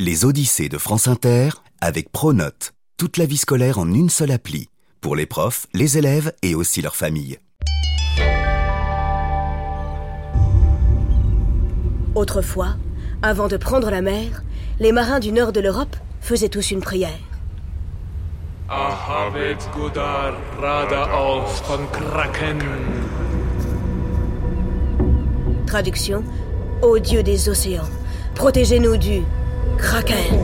Les Odyssées de France Inter avec Pronote. Toute la vie scolaire en une seule appli. Pour les profs, les élèves et aussi leurs familles. Autrefois, avant de prendre la mer, les marins du nord de l'Europe faisaient tous une prière. Ahavet Godar Rada auf von Kraken. Traduction Ô Dieu des océans, protégez-nous du Kraken.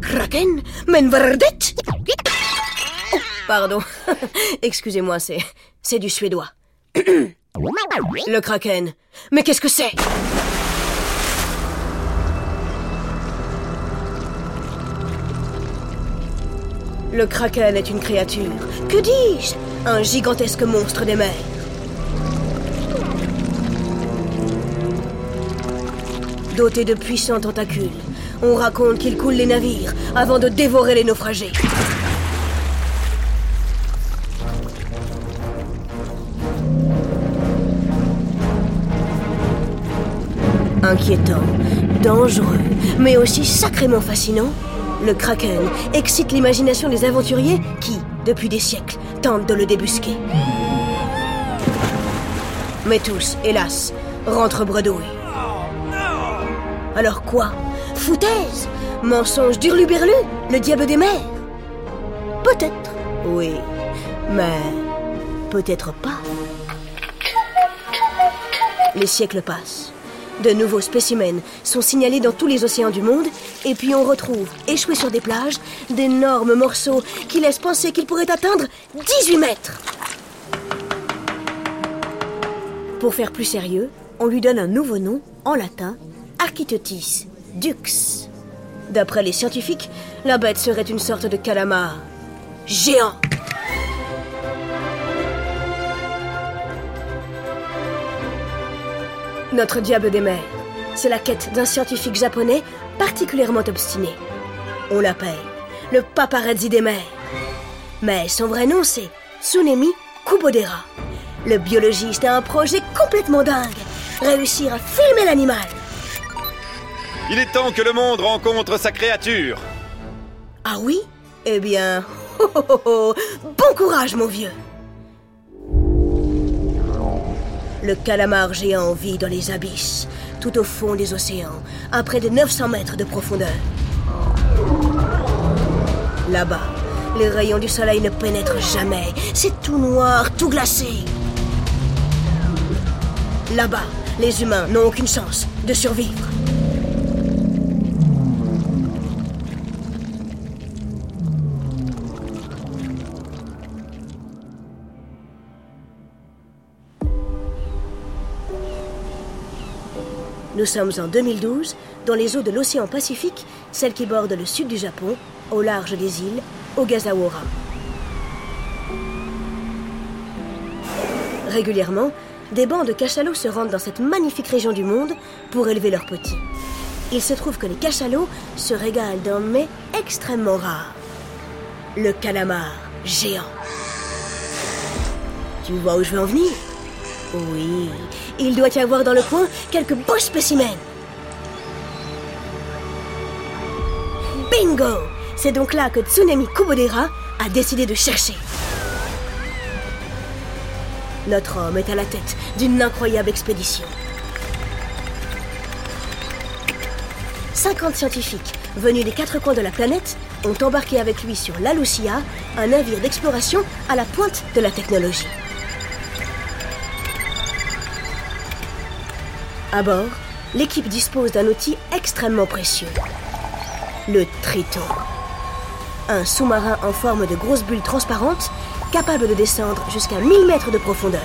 Kraken? Men verdet Oh, Pardon. Excusez-moi, c'est. C'est du suédois. Le Kraken. Mais qu'est-ce que c'est? Le Kraken est une créature. Que dis-je? Un gigantesque monstre des mers. Doté de puissants tentacules, on raconte qu'il coule les navires avant de dévorer les naufragés. Inquiétant, dangereux, mais aussi sacrément fascinant, le Kraken excite l'imagination des aventuriers qui, depuis des siècles, tentent de le débusquer. Mais tous, hélas, rentrent bredouilles. Alors quoi? Foutaise? Mensonge d'Hurluberlu? Le diable des mers? Peut-être, oui. Mais peut-être pas. Les siècles passent. De nouveaux spécimens sont signalés dans tous les océans du monde, et puis on retrouve, échoués sur des plages, d'énormes morceaux qui laissent penser qu'ils pourraient atteindre 18 mètres. Pour faire plus sérieux, on lui donne un nouveau nom, en latin, Architeutis dux. D'après les scientifiques, la bête serait une sorte de calamar géant. Notre diable des mers, c'est la quête d'un scientifique japonais particulièrement obstiné. On l'appelle le paparazzi des mers. Mais son vrai nom, c'est Tsunemi Kubodera. Le biologiste a un projet complètement dingue. Réussir à filmer l'animal. Il est temps que le monde rencontre sa créature. Ah oui? Eh bien, oh, oh, oh, oh, bon courage, mon vieux. Le calamar géant vit dans les abysses, tout au fond des océans, à près de 900 mètres de profondeur. Là-bas, les rayons du soleil ne pénètrent jamais. C'est tout noir, tout glacé. Là-bas, les humains n'ont aucune chance de survivre. Nous sommes en 2012, dans les eaux de l'océan Pacifique, celles qui bordent le sud du Japon, au large des îles Ogasawara. Régulièrement, des bancs de cachalots se rendent dans cette magnifique région du monde pour élever leurs petits. Il se trouve que les cachalots se régalent d'un mets extrêmement rare. Le calamar géant. Tu vois où je veux en venir? Oui, il doit y avoir dans le coin quelques beaux spécimens. Bingo C'est donc là que Tsunemi Kubodera a décidé de chercher. Notre homme est à la tête d'une incroyable expédition. 50 scientifiques venus des quatre coins de la planète ont embarqué avec lui sur la Lucia, un navire d'exploration à la pointe de la technologie. À bord, l'équipe dispose d'un outil extrêmement précieux. Le Triton. Un sous-marin en forme de grosse bulle transparente, capable de descendre jusqu'à 1000 mètres de profondeur.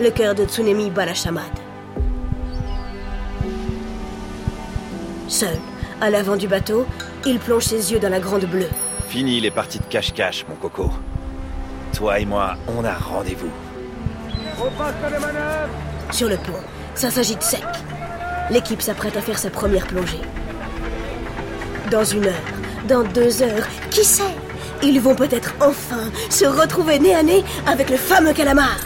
Le cœur de Tsunemi Balashamad. Seul, à l'avant du bateau, il plonge ses yeux dans la grande bleue. Fini les parties de cache-cache, mon coco. Toi et moi, on a rendez-vous. Sur le pont, ça s'agite sec. L'équipe s'apprête à faire sa première plongée. Dans une heure, dans deux heures, qui sait? Ils vont peut-être enfin se retrouver nez à nez avec le fameux calamar.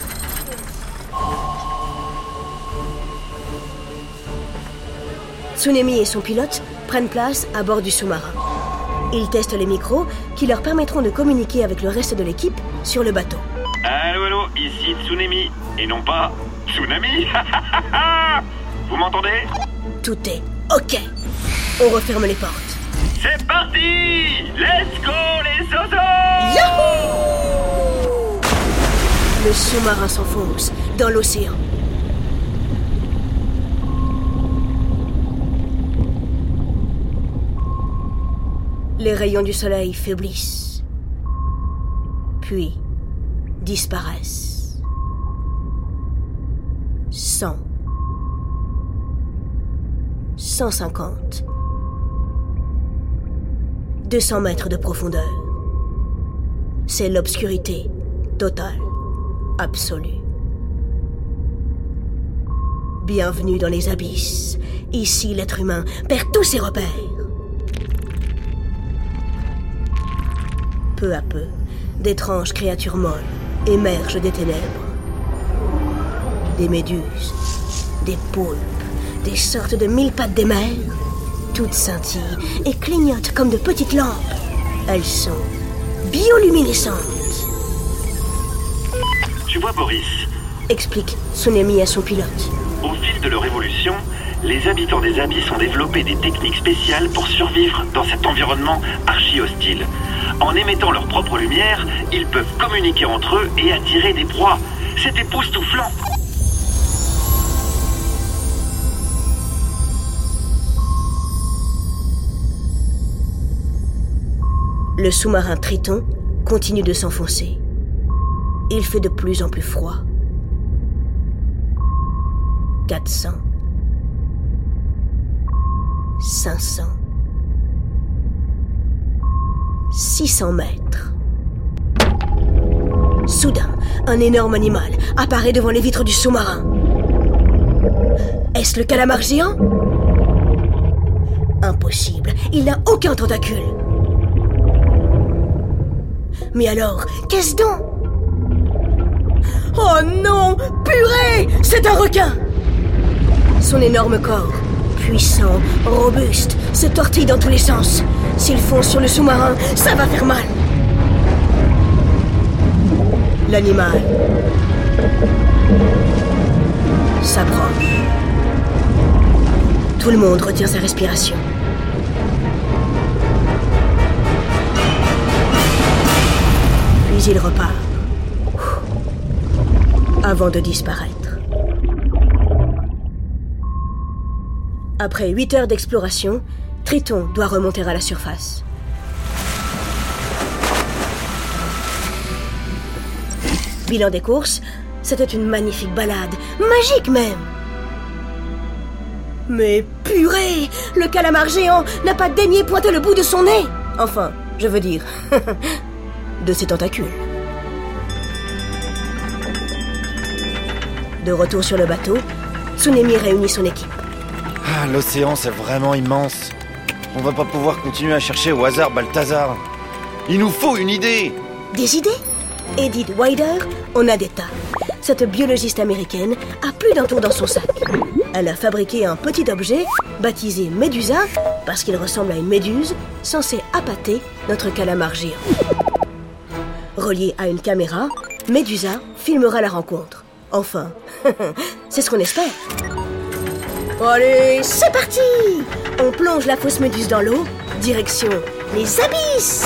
Tsunemi et son pilote prennent place à bord du sous-marin. Ils testent les micros qui leur permettront de communiquer avec le reste de l'équipe sur le bateau. Allô, allô, ici Tsunami. Et non pas Tsunami Vous m'entendez? Tout est OK. On referme les portes. C'est parti Let's go les zozos Yahoo Le sous-marin s'enfonce dans l'océan. Les rayons du soleil faiblissent, puis disparaissent. 100, 150, 200 mètres de profondeur. C'est l'obscurité totale, absolue. Bienvenue dans les abysses. Ici, l'être humain perd tous ses repères. Peu à peu, d'étranges créatures molles émergent des ténèbres. Des méduses, des poulpes, des sortes de mille pattes des mers, toutes scintillent et clignotent comme de petites lampes. Elles sont bioluminescentes, Tu vois, Boris, explique Tsunemi à son pilote. au fil de leur évolution, les habitants des abysses ont développé des techniques spéciales pour survivre dans cet environnement archi-hostile. En émettant leur propre lumière, ils peuvent communiquer entre eux et attirer des proies. C'est époustouflant Le sous-marin Triton continue de s'enfoncer. Il fait de plus en plus froid. 400. 500. 600 mètres. Soudain, un énorme animal apparaît devant les vitres du sous-marin. Est-ce le calamar géant? Impossible, il n'a aucun tentacule. Mais alors, qu'est-ce donc? Oh non Purée C'est un requin Son énorme corps, puissant, robuste, se tortille dans tous les sens. S'il fonce sur le sous-marin, ça va faire mal. L'animal s'approche. Tout le monde retient sa respiration. Puis il repart. Avant de disparaître. Après 8 heures d'exploration, Triton doit remonter à la surface. Bilan des courses, c'était une magnifique balade, magique même. Mais purée, le calamar géant n'a pas daigné pointer le bout de son nez. Enfin, je veux dire, de ses tentacules. De retour sur le bateau, Tsunemi réunit son équipe. Ah, l'océan, c'est vraiment immense. On va pas pouvoir continuer à chercher au hasard Balthazar. Il nous faut une idée Des idées? Edith Wider en a des tas. Cette biologiste américaine a plus d'un tour dans son sac. Elle a fabriqué un petit objet baptisé Médusa parce qu'il ressemble à une méduse censée appâter notre calamar géant. Relié à une caméra, Médusa filmera la rencontre. Enfin, c'est ce qu'on espère. Allez, c'est parti On plonge la fausse méduse dans l'eau, direction les abysses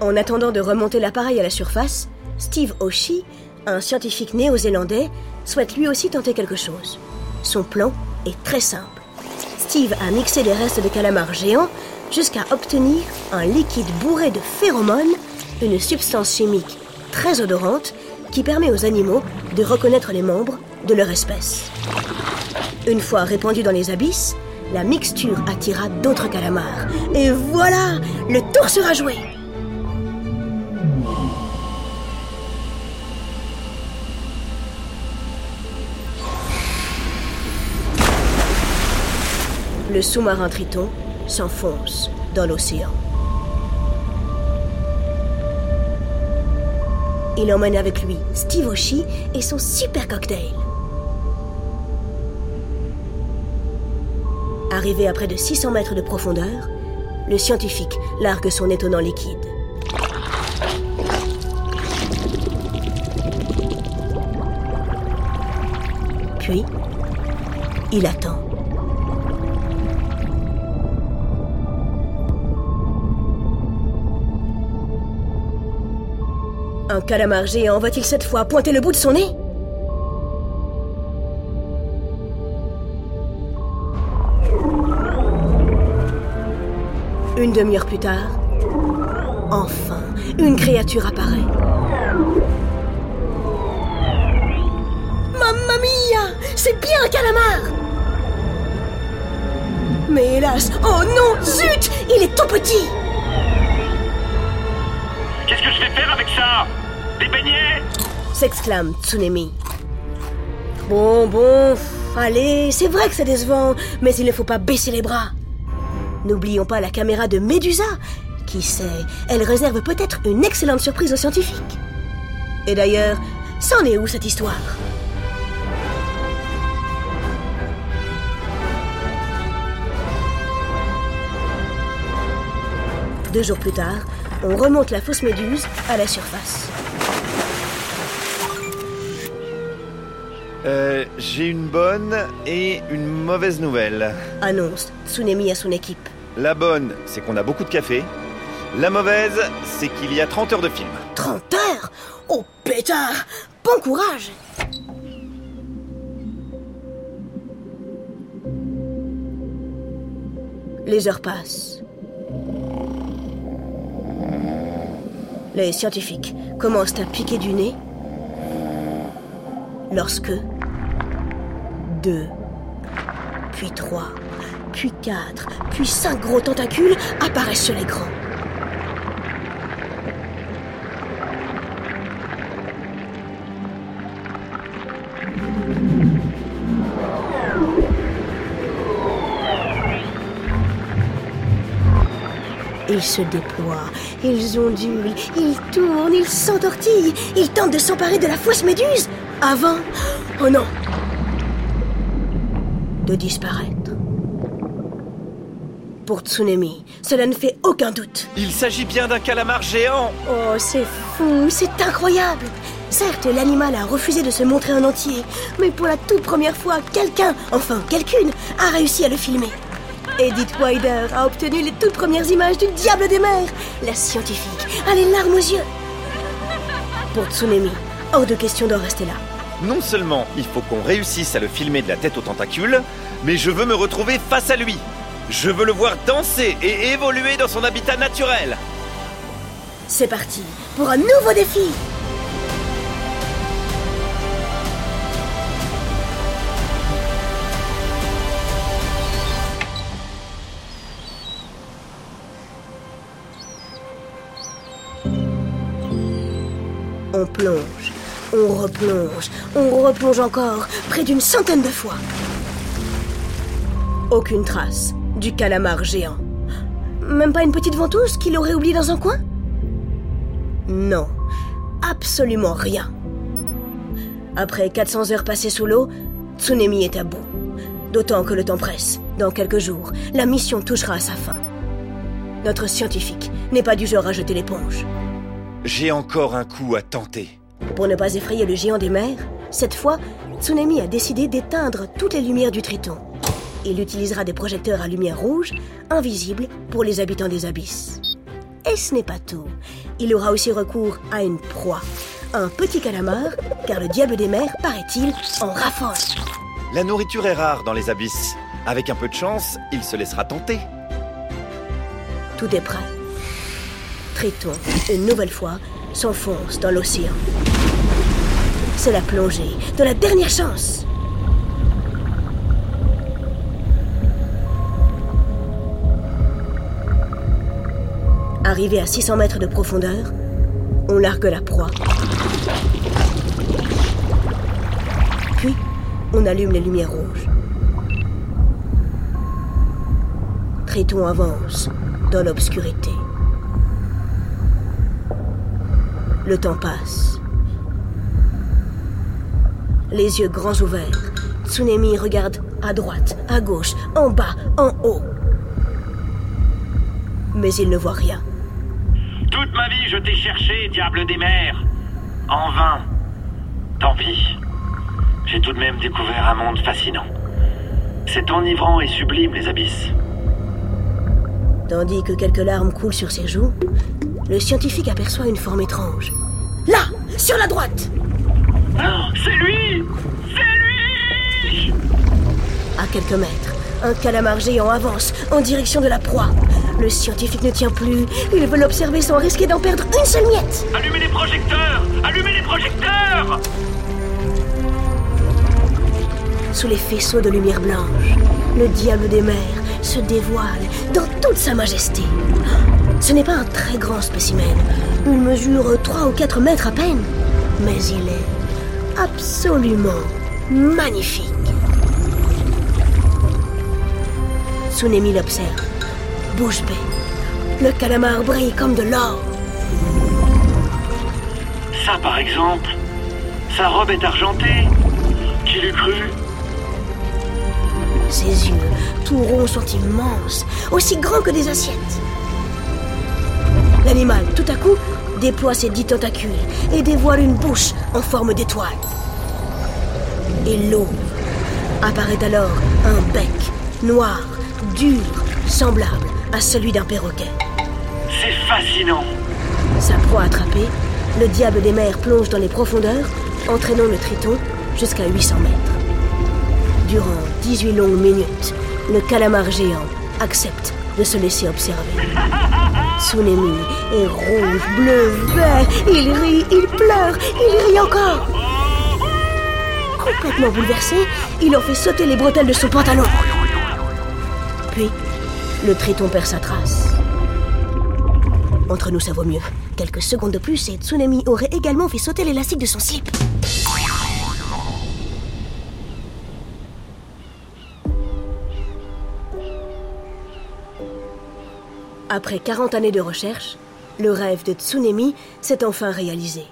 En attendant de remonter l'appareil à la surface, Steve Oshie, un scientifique néo-zélandais, souhaite lui aussi tenter quelque chose. Son plan est très simple. Steve a mixé les restes de calamar géants jusqu'à obtenir un liquide bourré de phéromones, une substance chimique très odorante qui permet aux animaux de reconnaître les membres de leur espèce. Une fois répandue dans les abysses, la mixture attira d'autres calamars. Et voilà, le tour sera joué. Le sous-marin Triton s'enfonce dans l'océan. Il emmène avec lui Steve Oshie et son super cocktail. Arrivé à près de 600 mètres de profondeur, le scientifique largue son étonnant liquide. Puis, il attend. Un calamar géant va-t-il cette fois pointer le bout de son nez Une demi-heure plus tard, enfin, une créature apparaît. Mamma mia C'est bien un calamar Mais hélas, oh non, zut Il est tout petit Qu'est-ce que je vais faire avec ça? S'exclame Tsunemi. Bon, bon, allez, c'est vrai que c'est décevant, mais il ne faut pas baisser les bras. N'oublions pas la caméra de Médusa. Qui sait, elle réserve peut-être une excellente surprise aux scientifiques. Et d'ailleurs, c'en est où cette histoire? Deux jours plus tard, on remonte la fausse méduse à la surface. Euh, j'ai une bonne et une mauvaise nouvelle. Annonce Tsunemi à son équipe. La bonne, c'est qu'on a beaucoup de café. La mauvaise, c'est qu'il y a 30 heures de film. 30 heures? Oh pétard Bon courage Les heures passent. Les scientifiques commencent à piquer du nez lorsque deux, puis trois, puis quatre, puis cinq gros tentacules apparaissent sur l'écran. Ils se déploient, ils ondulent, ils tournent, ils s'entortillent, ils tentent de s'emparer de la fausse méduse avant. Oh non De disparaître. Pour Tsunemi, cela ne fait aucun doute. Il s'agit bien d'un calamar géant Oh, c'est fou, c'est incroyable Certes, l'animal a refusé de se montrer en entier, mais pour la toute première fois, quelqu'un, enfin quelqu'une, a réussi à le filmer. Edith Wider a obtenu les toutes premières images du diable des mers. La scientifique a les larmes aux yeux. Pour Tsunemi, hors de question d'en rester là. Non seulement il faut qu'on réussisse à le filmer de la tête aux tentacules, mais je veux me retrouver face à lui. Je veux le voir danser et évoluer dans son habitat naturel. C'est parti pour un nouveau défi On plonge, on replonge, on replonge encore, près d'une centaine de fois. Aucune trace du calamar géant. Même pas une petite ventouse qu'il aurait oubliée dans un coin? Non, absolument rien. Après 400 heures passées sous l'eau, Tsunemi est à bout. D'autant que le temps presse. Dans quelques jours, la mission touchera à sa fin. Notre scientifique n'est pas du genre à jeter l'éponge. J'ai encore un coup à tenter. Pour ne pas effrayer le géant des mers, cette fois, Tsunemi a décidé d'éteindre toutes les lumières du Triton. Il utilisera des projecteurs à lumière rouge, invisibles pour les habitants des abysses. Et ce n'est pas tout. Il aura aussi recours à une proie. Un petit calamar, car le diable des mers, paraît-il, en raffole. La nourriture est rare dans les abysses. Avec un peu de chance, il se laissera tenter. Tout est prêt. Triton, une nouvelle fois, s'enfonce dans l'océan. C'est la plongée de la dernière chance. Arrivé à 600 mètres de profondeur, on largue la proie. Puis, on allume les lumières rouges. Triton avance dans l'obscurité. Le temps passe. Les yeux grands ouverts, Tsunemi regarde à droite, à gauche, en bas, en haut. Mais il ne voit rien. Toute ma vie, je t'ai cherché, diable des mers. En vain. Tant pis. J'ai tout de même découvert un monde fascinant. C'est enivrant et sublime, les abysses. Tandis que quelques larmes coulent sur ses joues, le scientifique aperçoit une forme étrange. Là, sur la droite c'est lui C'est lui À quelques mètres, un calamar géant avance en direction de la proie. Le scientifique ne tient plus. Il veut l'observer sans risquer d'en perdre une seule miette. Allumez les projecteurs Allumez les projecteurs Sous les faisceaux de lumière blanche, le diable des mers se dévoile dans toute sa majesté. Ce n'est pas un très grand spécimen. Il mesure 3 ou 4 mètres à peine. Mais il est absolument magnifique. Tsunemi l'observe, bouche bée. Le calamar brille comme de l'or. Ça, par exemple, sa robe est argentée. Qui l'eût cru? Ses yeux, tout ronds, sont immenses, aussi grands que des assiettes. L'animal, tout à coup, déploie ses dix tentacules et dévoile une bouche en forme d'étoile. Et l'eau apparaît alors un bec noir, dur, semblable à celui d'un perroquet. C'est fascinant Sa proie attrapée, le diable des mers plonge dans les profondeurs, entraînant le triton jusqu'à 800 mètres. Durant 18 longues minutes, le calamar géant accepte de se laisser observer. Tsunemi est rouge, bleu, vert, il rit, il pleure, il rit encore. Complètement bouleversé, il en fait sauter les bretelles de son pantalon. Puis, le triton perd sa trace. Entre nous, ça vaut mieux. Quelques secondes de plus et Tsunemi aurait également fait sauter l'élastique de son slip. Après 40 années de recherche, le rêve de Tsunemi s'est enfin réalisé.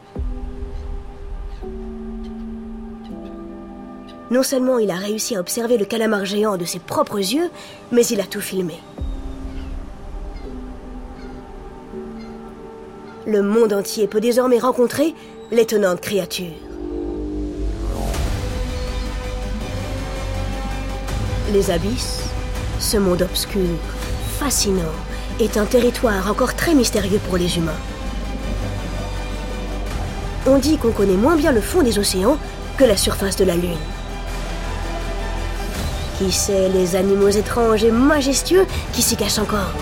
Non seulement il a réussi à observer le calamar géant de ses propres yeux, mais il a tout filmé. Le monde entier peut désormais rencontrer l'étonnante créature. Les abysses, ce monde obscur, fascinant, est un territoire encore très mystérieux pour les humains. On dit qu'on connaît moins bien le fond des océans que la surface de la Lune. Qui sait les animaux étranges et majestueux qui s'y cachent encore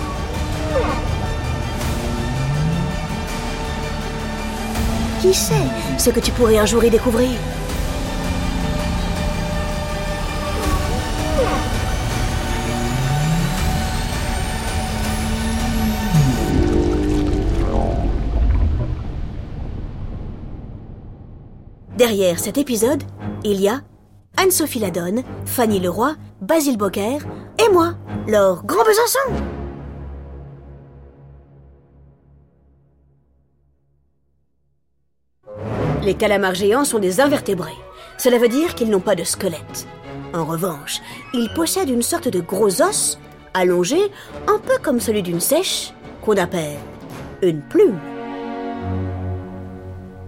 Qui sait ce que tu pourrais un jour y découvrir? Derrière cet épisode, il y a Anne-Sophie Ladonne, Fanny Leroy, Basile Bocquer et moi, Laure Grand Besançon. Les calamars géants sont des invertébrés. Cela veut dire qu'ils n'ont pas de squelette. En revanche, ils possèdent une sorte de gros os, allongé, un peu comme celui d'une sèche, qu'on appelle une plume.